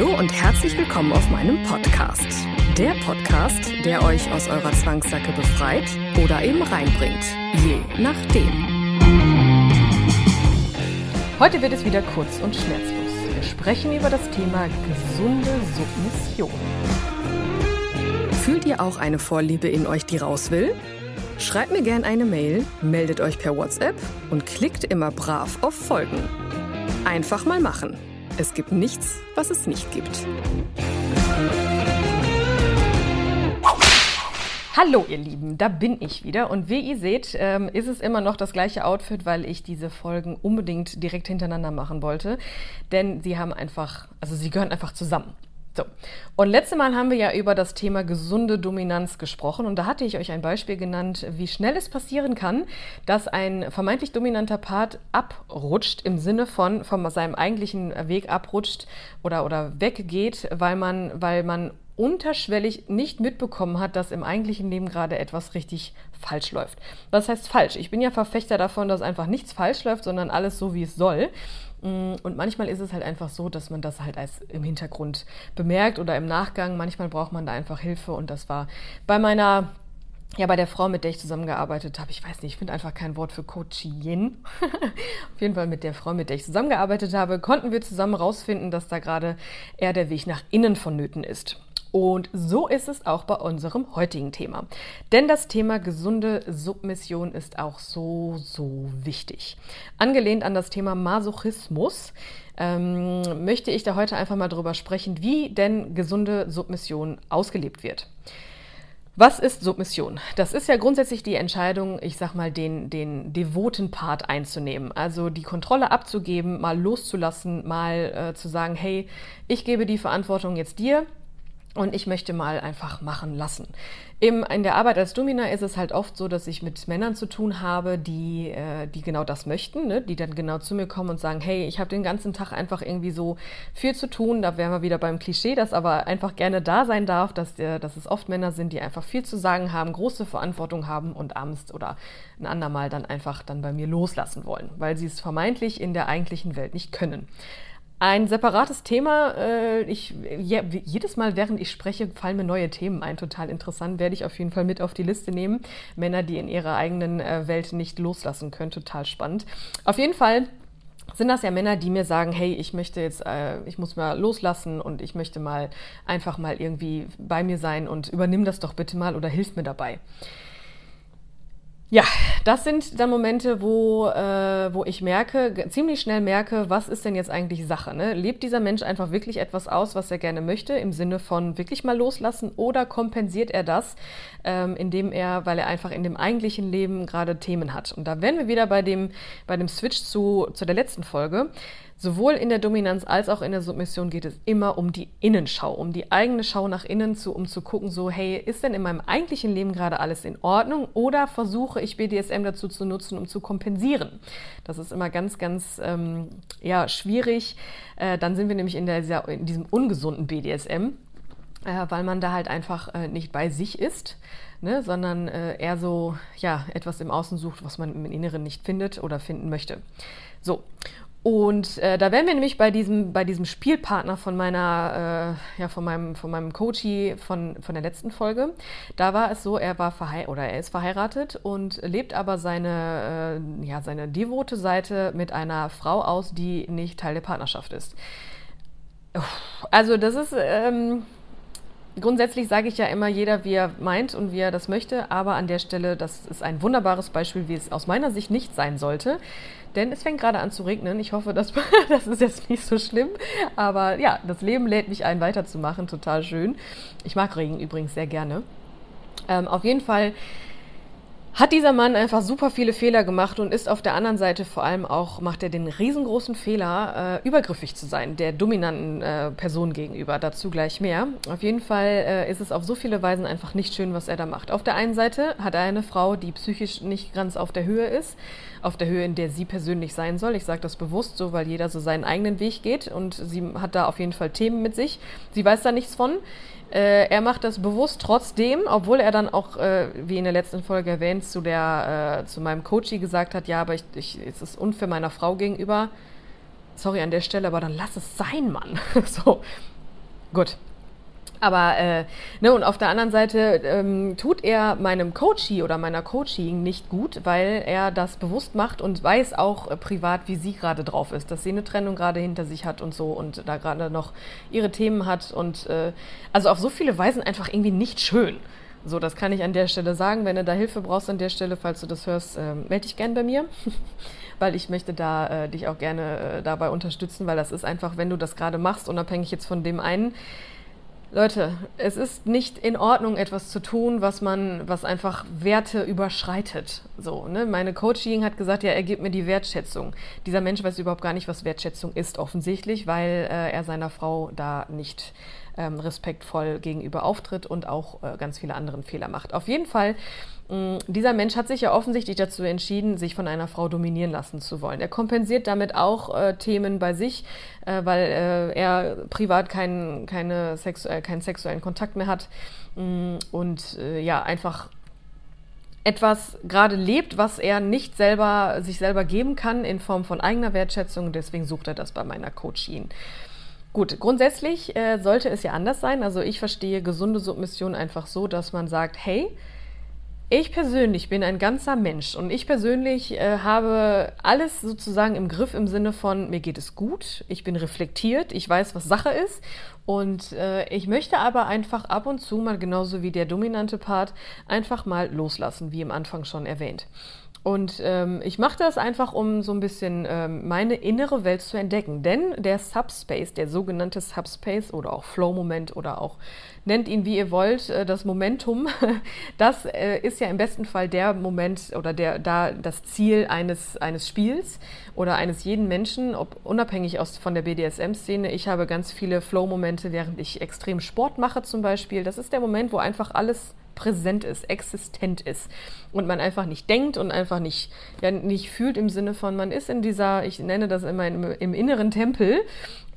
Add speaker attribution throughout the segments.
Speaker 1: Hallo und herzlich willkommen auf meinem Podcast. Der Podcast, der euch aus eurer Zwangssacke befreit oder eben reinbringt. Je nachdem. Heute wird es wieder kurz und schmerzlos. Wir sprechen über das Thema gesunde Submission. Fühlt ihr auch eine Vorliebe in euch, die raus will? Schreibt mir gerne eine Mail, meldet euch per WhatsApp und klickt immer brav auf Folgen. Einfach mal machen. Es gibt nichts, was es nicht gibt. Hallo ihr Lieben, da bin ich wieder und wie ihr seht, ähm, ist es immer noch das gleiche Outfit, weil ich diese Folgen unbedingt direkt hintereinander machen wollte, denn sie haben einfach, also sie gehören einfach zusammen. So. Und letzte Mal haben wir ja über das Thema gesunde Dominanz gesprochen und da hatte ich euch ein Beispiel genannt, wie schnell es passieren kann, dass ein vermeintlich dominanter Part abrutscht im Sinne von von seinem eigentlichen Weg abrutscht oder oder weggeht, weil man weil man unterschwellig nicht mitbekommen hat, dass im eigentlichen Leben gerade etwas richtig falsch läuft. Was heißt falsch? Ich bin ja Verfechter davon, dass einfach nichts falsch läuft, sondern alles so, wie es soll. Mm, und manchmal ist es halt einfach so, dass man das halt als im Hintergrund bemerkt oder im Nachgang. Manchmal braucht man da einfach Hilfe. Und das war bei meiner, ja, bei der Frau, mit der ich zusammengearbeitet habe, ich weiß nicht, ich finde einfach kein Wort für Coaching. Auf jeden Fall mit der Frau, mit der ich zusammengearbeitet habe, konnten wir zusammen rausfinden, dass da gerade eher der Weg nach innen vonnöten ist. Und so ist es auch bei unserem heutigen Thema. Denn das Thema gesunde Submission ist auch so, so wichtig. Angelehnt an das Thema Masochismus ähm, möchte ich da heute einfach mal drüber sprechen, wie denn gesunde Submission ausgelebt wird. Was ist Submission? Das ist ja grundsätzlich die Entscheidung, ich sag mal, den, den devoten Part einzunehmen. Also die Kontrolle abzugeben, mal loszulassen, mal äh, zu sagen, hey, ich gebe die Verantwortung jetzt dir und ich möchte mal einfach machen lassen. Im, in der Arbeit als Domina ist es halt oft so, dass ich mit Männern zu tun habe, die, äh, die genau das möchten, ne? die dann genau zu mir kommen und sagen, hey, ich habe den ganzen Tag einfach irgendwie so viel zu tun. Da wären wir wieder beim Klischee, das aber einfach gerne da sein darf, dass, der, dass es oft Männer sind, die einfach viel zu sagen haben, große Verantwortung haben und abends oder ein andermal dann einfach dann bei mir loslassen wollen, weil sie es vermeintlich in der eigentlichen Welt nicht können. Ein separates Thema. Äh, ich, jedes Mal, während ich spreche, fallen mir neue Themen ein. Total interessant. Werde ich auf jeden Fall mit auf die Liste nehmen. Männer, die in ihrer eigenen äh, Welt nicht loslassen können. Total spannend. Auf jeden Fall sind das ja Männer, die mir sagen, hey, ich möchte jetzt, äh, ich muss mal loslassen und ich möchte mal einfach mal irgendwie bei mir sein und übernimm das doch bitte mal oder hilf mir dabei. Ja, das sind dann Momente, wo, äh, wo ich merke, ziemlich schnell merke, was ist denn jetzt eigentlich Sache? Ne? Lebt dieser Mensch einfach wirklich etwas aus, was er gerne möchte, im Sinne von wirklich mal loslassen, oder kompensiert er das, ähm, indem er, weil er einfach in dem eigentlichen Leben gerade Themen hat? Und da wären wir wieder bei dem, bei dem Switch zu, zu der letzten Folge. Sowohl in der Dominanz als auch in der Submission geht es immer um die Innenschau, um die eigene Schau nach innen, zu, um zu gucken, so, hey, ist denn in meinem eigentlichen Leben gerade alles in Ordnung oder versuche ich BDSM dazu zu nutzen, um zu kompensieren? Das ist immer ganz, ganz ähm, ja, schwierig. Äh, dann sind wir nämlich in, der, in diesem ungesunden BDSM, äh, weil man da halt einfach äh, nicht bei sich ist. Ne, sondern äh, eher so ja etwas im Außen sucht, was man im Inneren nicht findet oder finden möchte. So und äh, da wären wir nämlich bei diesem, bei diesem Spielpartner von meiner, äh, ja, von meinem, von meinem Coachie von, von der letzten Folge. Da war es so, er war verheiratet oder er ist verheiratet und lebt aber seine, äh, ja, seine devote Seite mit einer Frau aus, die nicht Teil der Partnerschaft ist. Also das ist, ähm, grundsätzlich sage ich ja immer, jeder wie er meint und wie er das möchte, aber an der Stelle, das ist ein wunderbares Beispiel, wie es aus meiner Sicht nicht sein sollte. Denn es fängt gerade an zu regnen. Ich hoffe, das, das ist jetzt nicht so schlimm. Aber ja, das Leben lädt mich ein, weiterzumachen. Total schön. Ich mag Regen übrigens sehr gerne. Ähm, auf jeden Fall hat dieser Mann einfach super viele Fehler gemacht und ist auf der anderen Seite vor allem auch, macht er den riesengroßen Fehler, äh, übergriffig zu sein, der dominanten äh, Person gegenüber. Dazu gleich mehr. Auf jeden Fall äh, ist es auf so viele Weisen einfach nicht schön, was er da macht. Auf der einen Seite hat er eine Frau, die psychisch nicht ganz auf der Höhe ist, auf der Höhe, in der sie persönlich sein soll. Ich sage das bewusst so, weil jeder so seinen eigenen Weg geht und sie hat da auf jeden Fall Themen mit sich. Sie weiß da nichts von. Äh, er macht das bewusst trotzdem, obwohl er dann auch, äh, wie in der letzten Folge erwähnt, zu, der, äh, zu meinem Coachie gesagt hat, ja, aber ich, ich, es ist unfair meiner Frau gegenüber. Sorry an der Stelle, aber dann lass es sein, Mann. so, gut. Aber, äh, ne, und auf der anderen Seite ähm, tut er meinem Coachie oder meiner Coachie nicht gut, weil er das bewusst macht und weiß auch äh, privat, wie sie gerade drauf ist, dass sie eine Trennung gerade hinter sich hat und so und da gerade noch ihre Themen hat und äh, also auf so viele Weisen einfach irgendwie nicht schön. So, das kann ich an der Stelle sagen. Wenn du da Hilfe brauchst an der Stelle, falls du das hörst, äh, melde dich gern bei mir. weil ich möchte da äh, dich auch gerne äh, dabei unterstützen, weil das ist einfach, wenn du das gerade machst, unabhängig jetzt von dem einen, Leute, es ist nicht in Ordnung, etwas zu tun, was man, was einfach Werte überschreitet. So, ne? Meine Coaching hat gesagt, ja, er gibt mir die Wertschätzung. Dieser Mensch weiß überhaupt gar nicht, was Wertschätzung ist, offensichtlich, weil äh, er seiner Frau da nicht ähm, respektvoll gegenüber auftritt und auch äh, ganz viele andere Fehler macht. Auf jeden Fall dieser Mensch hat sich ja offensichtlich dazu entschieden, sich von einer Frau dominieren lassen zu wollen. Er kompensiert damit auch äh, Themen bei sich, äh, weil äh, er privat keinen, keine Sexu äh, keinen sexuellen Kontakt mehr hat mm, und äh, ja, einfach etwas gerade lebt, was er nicht selber sich selber geben kann in Form von eigener Wertschätzung. Deswegen sucht er das bei meiner Coachin. Gut, grundsätzlich äh, sollte es ja anders sein. Also ich verstehe gesunde Submission einfach so, dass man sagt, hey, ich persönlich bin ein ganzer Mensch und ich persönlich äh, habe alles sozusagen im Griff im Sinne von, mir geht es gut, ich bin reflektiert, ich weiß, was Sache ist und äh, ich möchte aber einfach ab und zu mal genauso wie der dominante Part einfach mal loslassen, wie im Anfang schon erwähnt. Und ähm, ich mache das einfach, um so ein bisschen ähm, meine innere Welt zu entdecken. Denn der Subspace, der sogenannte Subspace oder auch Flow-Moment oder auch nennt ihn wie ihr wollt, äh, das Momentum, das äh, ist ja im besten Fall der Moment oder der, da das Ziel eines, eines Spiels oder eines jeden Menschen, ob unabhängig aus, von der BDSM-Szene. Ich habe ganz viele Flow-Momente, während ich extrem Sport mache zum Beispiel. Das ist der Moment, wo einfach alles präsent ist, existent ist. Und man einfach nicht denkt und einfach nicht, ja, nicht fühlt im Sinne von, man ist in dieser, ich nenne das immer im, im inneren Tempel.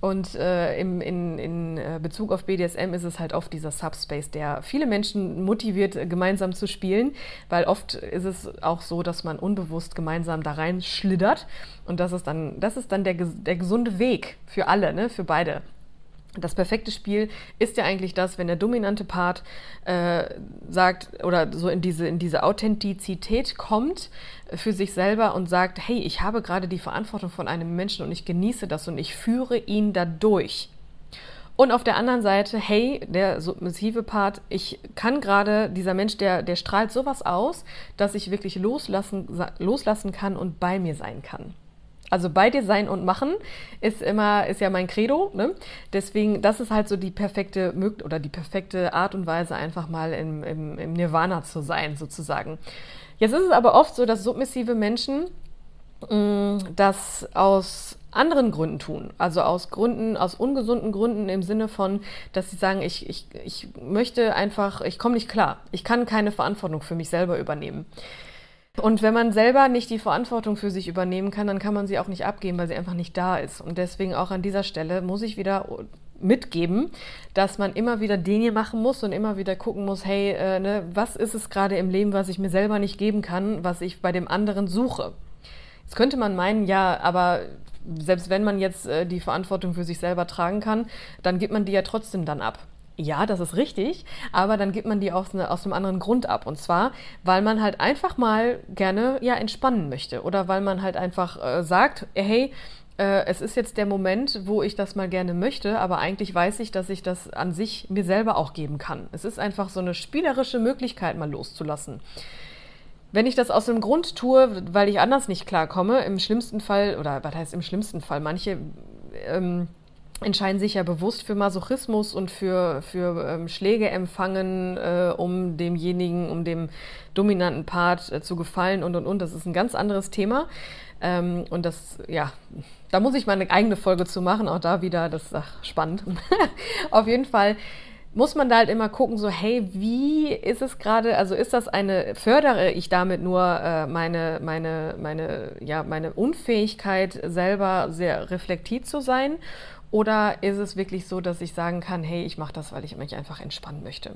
Speaker 1: Und äh, im, in, in äh, Bezug auf BDSM ist es halt oft dieser Subspace, der viele Menschen motiviert, gemeinsam zu spielen, weil oft ist es auch so, dass man unbewusst gemeinsam da rein schlittert und das ist dann, das ist dann der, der gesunde Weg für alle, ne, für beide. Das perfekte Spiel ist ja eigentlich das, wenn der dominante Part äh, sagt oder so in diese, in diese Authentizität kommt für sich selber und sagt, hey, ich habe gerade die Verantwortung von einem Menschen und ich genieße das und ich führe ihn dadurch. Und auf der anderen Seite, hey, der submissive Part, ich kann gerade, dieser Mensch, der, der strahlt sowas aus, dass ich wirklich loslassen, loslassen kann und bei mir sein kann. Also bei dir sein und machen ist immer, ist ja mein Credo. Ne? Deswegen, das ist halt so die perfekte oder die perfekte Art und Weise, einfach mal im, im, im Nirvana zu sein, sozusagen. Jetzt ist es aber oft so, dass submissive Menschen mh, mm, das aus anderen Gründen tun. Also aus Gründen, aus ungesunden Gründen im Sinne von, dass sie sagen, ich, ich, ich möchte einfach, ich komme nicht klar. Ich kann keine Verantwortung für mich selber übernehmen. Und wenn man selber nicht die Verantwortung für sich übernehmen kann, dann kann man sie auch nicht abgeben, weil sie einfach nicht da ist. Und deswegen auch an dieser Stelle muss ich wieder mitgeben, dass man immer wieder Dinge machen muss und immer wieder gucken muss, hey, äh, ne, was ist es gerade im Leben, was ich mir selber nicht geben kann, was ich bei dem anderen suche. Jetzt könnte man meinen, ja, aber selbst wenn man jetzt äh, die Verantwortung für sich selber tragen kann, dann gibt man die ja trotzdem dann ab. Ja, das ist richtig, aber dann gibt man die aus, ne, aus einem anderen Grund ab. Und zwar, weil man halt einfach mal gerne ja entspannen möchte oder weil man halt einfach äh, sagt, hey, äh, es ist jetzt der Moment, wo ich das mal gerne möchte, aber eigentlich weiß ich, dass ich das an sich mir selber auch geben kann. Es ist einfach so eine spielerische Möglichkeit, mal loszulassen. Wenn ich das aus dem Grund tue, weil ich anders nicht klarkomme, im schlimmsten Fall, oder was heißt im schlimmsten Fall, manche ähm, entscheiden sich ja bewusst für Masochismus und für, für ähm, Schläge empfangen, äh, um demjenigen, um dem dominanten Part äh, zu gefallen und und und. Das ist ein ganz anderes Thema. Ähm, und das, ja, da muss ich mal eine eigene Folge zu machen. Auch da wieder, das ist ach, spannend. Auf jeden Fall muss man da halt immer gucken, so, hey, wie ist es gerade, also ist das eine, fördere ich damit nur äh, meine, meine, meine, ja, meine Unfähigkeit, selber sehr reflektiert zu sein? Oder ist es wirklich so, dass ich sagen kann, hey, ich mache das, weil ich mich einfach entspannen möchte?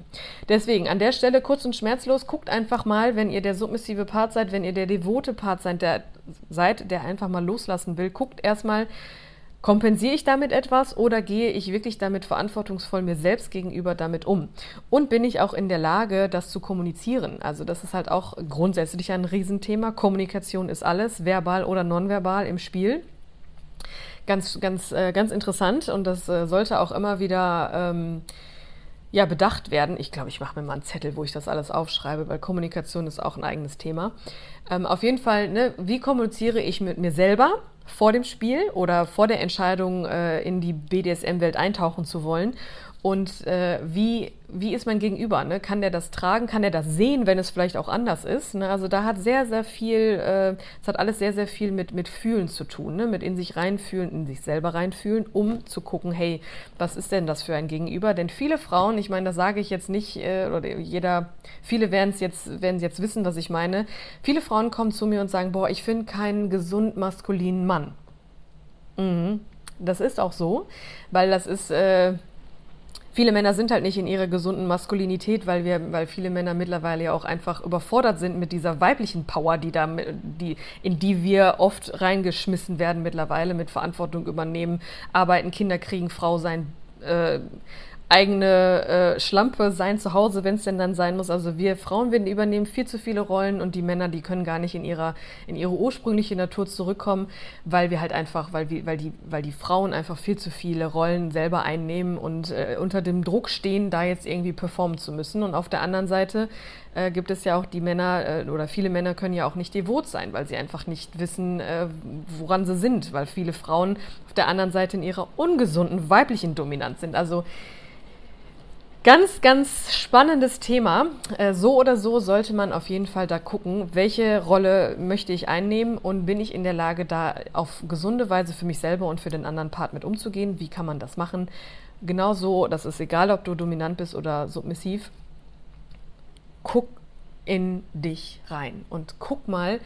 Speaker 1: Deswegen an der Stelle kurz und schmerzlos, guckt einfach mal, wenn ihr der submissive Part seid, wenn ihr der devote Part seid, der, seid, der einfach mal loslassen will, guckt erstmal, Kompensiere ich damit etwas oder gehe ich wirklich damit verantwortungsvoll mir selbst gegenüber damit um? Und bin ich auch in der Lage, das zu kommunizieren? Also das ist halt auch grundsätzlich ein Riesenthema. Kommunikation ist alles, verbal oder nonverbal im Spiel ganz, ganz, äh, ganz interessant und das äh, sollte auch immer wieder ähm, ja, bedacht werden. Ich glaube, ich mache mir mal einen Zettel, wo ich das alles aufschreibe, weil Kommunikation ist auch ein eigenes Thema. Ähm, auf jeden Fall, ne, wie kommuniziere ich mit mir selber vor dem Spiel oder vor der Entscheidung, äh, in die BDSM-Welt eintauchen zu wollen? Und äh, wie, wie ist mein Gegenüber? Ne? Kann der das tragen? Kann der das sehen, wenn es vielleicht auch anders ist? Ne? Also da hat sehr, sehr viel, äh, es hat alles sehr, sehr viel mit, mit Fühlen zu tun, ne? mit in sich reinfühlen, in sich selber reinfühlen, um zu gucken, hey, was ist denn das für ein Gegenüber? Denn viele Frauen, ich meine, das sage ich jetzt nicht, äh, oder jeder, viele werden es jetzt, jetzt wissen, was ich meine. Viele Frauen kommen zu mir und sagen, boah, ich finde keinen gesund maskulinen Mann. Mhm. Das ist auch so, weil das ist, äh, viele Männer sind halt nicht in ihrer gesunden Maskulinität, weil wir, weil viele Männer mittlerweile ja auch einfach überfordert sind mit dieser weiblichen Power, die da, die, in die wir oft reingeschmissen werden mittlerweile, mit Verantwortung übernehmen, arbeiten, Kinder kriegen, Frau sein, äh, eigene äh, Schlampe sein zu Hause, wenn es denn dann sein muss. Also wir Frauen werden übernehmen viel zu viele Rollen und die Männer, die können gar nicht in ihrer in ihre ursprüngliche Natur zurückkommen, weil wir halt einfach, weil wir, weil die, weil die Frauen einfach viel zu viele Rollen selber einnehmen und äh, unter dem Druck stehen, da jetzt irgendwie performen zu müssen. Und auf der anderen Seite äh, gibt es ja auch die Männer äh, oder viele Männer können ja auch nicht devot sein, weil sie einfach nicht wissen, äh, woran sie sind, weil viele Frauen auf der anderen Seite in ihrer ungesunden weiblichen Dominanz sind. Also Ganz, ganz spannendes Thema. Äh, so oder so sollte man auf jeden Fall da gucken, welche Rolle möchte ich einnehmen und bin ich in der Lage, da auf gesunde Weise für mich selber und für den anderen Part mit umzugehen. Wie kann man das machen? Genauso, das ist egal, ob du dominant bist oder submissiv. Guck in dich rein und guck mal,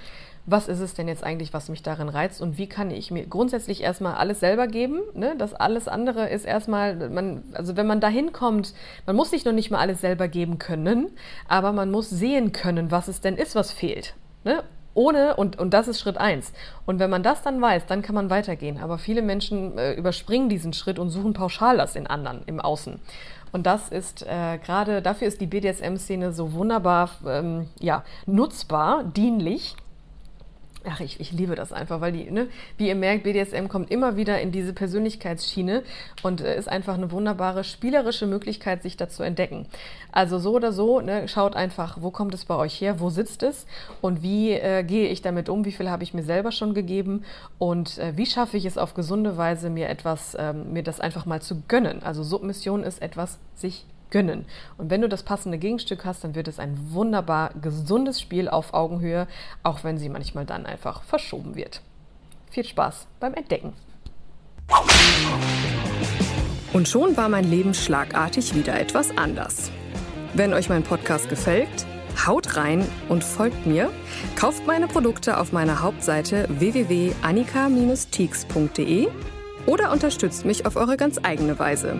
Speaker 1: was ist es denn jetzt eigentlich, was mich darin reizt und wie kann ich mir grundsätzlich erstmal alles selber geben. Ne? Das alles andere ist erstmal, man, also wenn man dahin kommt, man muss sich noch nicht mal alles selber geben können, aber man muss sehen können, was es denn ist, was fehlt. Ne? Ohne, und, und das ist Schritt eins. Und wenn man das dann weiß, dann kann man weitergehen. Aber viele Menschen äh, überspringen diesen Schritt und suchen pauschal das in anderen, im Außen. Und das ist äh, gerade, dafür ist die BDSM-Szene so wunderbar ähm, ja, nutzbar, dienlich, Ach, ich, ich liebe das einfach, weil die, ne, wie ihr merkt, BDSM kommt immer wieder in diese Persönlichkeitsschiene und äh, ist einfach eine wunderbare spielerische Möglichkeit, sich da zu entdecken. Also so oder so, ne, schaut einfach, wo kommt es bei euch her, wo sitzt es und wie äh, gehe ich damit um, wie viel habe ich mir selber schon gegeben und äh, wie schaffe ich es auf gesunde Weise, mir etwas, ähm, mir das einfach mal zu gönnen. Also Submission ist etwas, sich gönnen. Und wenn du das passende Gegenstück hast, dann wird es ein wunderbar gesundes Spiel auf Augenhöhe, auch wenn sie manchmal dann einfach verschoben wird. Viel Spaß beim Entdecken.
Speaker 2: Und schon war mein Leben schlagartig wieder etwas anders. Wenn euch mein Podcast gefällt, haut rein und folgt mir. Kauft meine Produkte auf meiner Hauptseite www.annika-teaks.de oder unterstützt mich auf eure ganz eigene Weise.